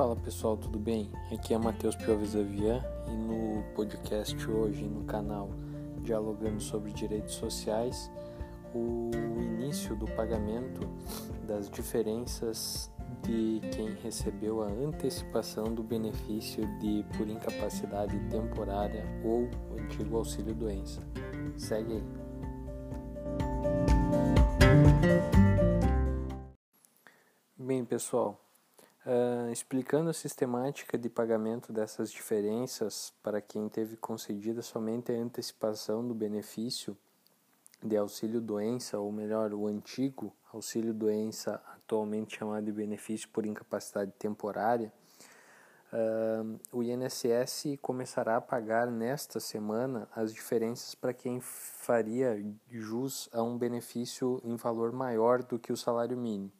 Fala pessoal, tudo bem? Aqui é Matheus Pioves Avian e no podcast hoje no canal Dialogando sobre Direitos Sociais, o início do pagamento das diferenças de quem recebeu a antecipação do benefício de por incapacidade temporária ou antigo auxílio doença. Segue aí. Bem, pessoal, uh, explicando a sistemática de pagamento dessas diferenças para quem teve concedida somente a antecipação do benefício de auxílio-doença, ou melhor, o antigo auxílio-doença, atualmente chamado de benefício por incapacidade temporária, uh, o INSS começará a pagar nesta semana as diferenças para quem faria jus a um benefício em valor maior do que o salário mínimo.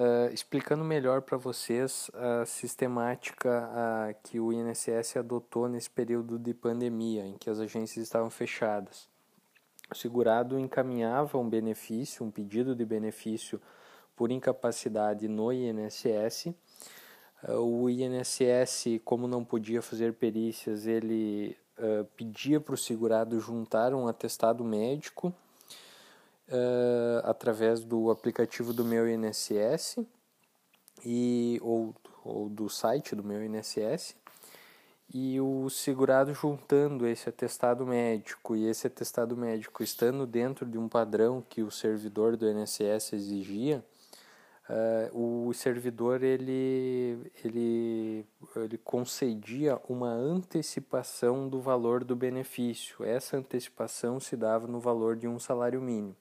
Uh, explicando melhor para vocês a sistemática uh, que o INSS adotou nesse período de pandemia, em que as agências estavam fechadas. O segurado encaminhava um benefício, um pedido de benefício por incapacidade no INSS. Uh, ah, o INSS, como não podia fazer perícias, ele pedia para o segurado juntar um atestado médico uh, através do aplicativo do meu INSS e, ou, ou do site do meu INSS e o segurado juntando esse atestado médico e esse atestado médico estando dentro de um padrão que o servidor do INSS exigia, uh, o servidor ele, ele, ele concedia uma antecipação do valor do benefício. Essa antecipação se dava no valor de um salário mínimo.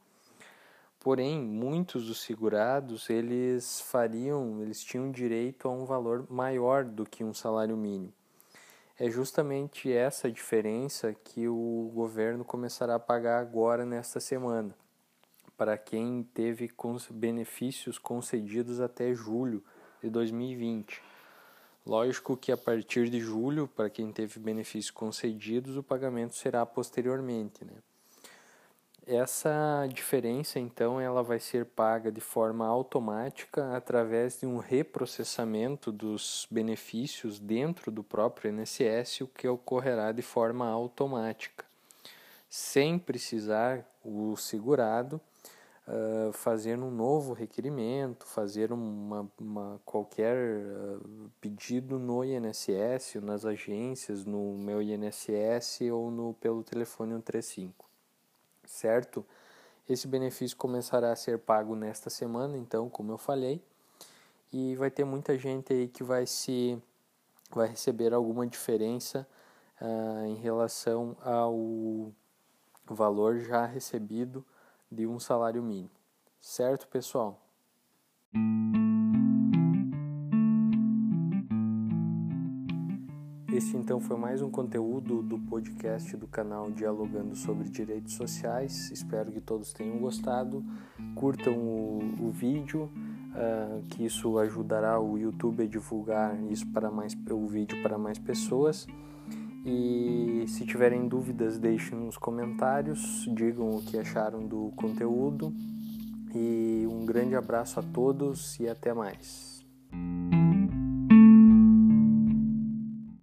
Porém, muitos dos segurados, eles fariam, eles tinham direito a um valor maior do que um salário mínimo. É justamente essa diferença que o governo começará a pagar agora nesta semana, para quem teve benefícios concedidos até julho de 2020. Lógico que a partir de julho, para quem teve benefícios concedidos, o pagamento será posteriormente, né? Essa diferença, então, ela vai ser paga de forma automática através de um reprocessamento dos benefícios dentro do próprio INSS, o que ocorrerá de forma automática, sem precisar o segurado uh, fazer um novo requerimento, fazer uma, uma qualquer uh, pedido no INSS, nas agências, no meu INSS ou no, pelo telefone 135 certo? Esse benefício começará a ser pago nesta semana, então, como eu falei, e vai ter muita gente aí que vai se vai receber alguma diferença uh, em relação ao valor já recebido de um salário mínimo, certo, pessoal? Esse então foi mais um conteúdo do podcast do canal Dialogando sobre Direitos Sociais. Espero que todos tenham gostado. Curtam o, o vídeo, uh, que isso ajudará o YouTube a divulgar isso para mais o vídeo para mais pessoas. E se tiverem dúvidas, deixem nos comentários, digam o que acharam do conteúdo. E um grande abraço a todos e até mais.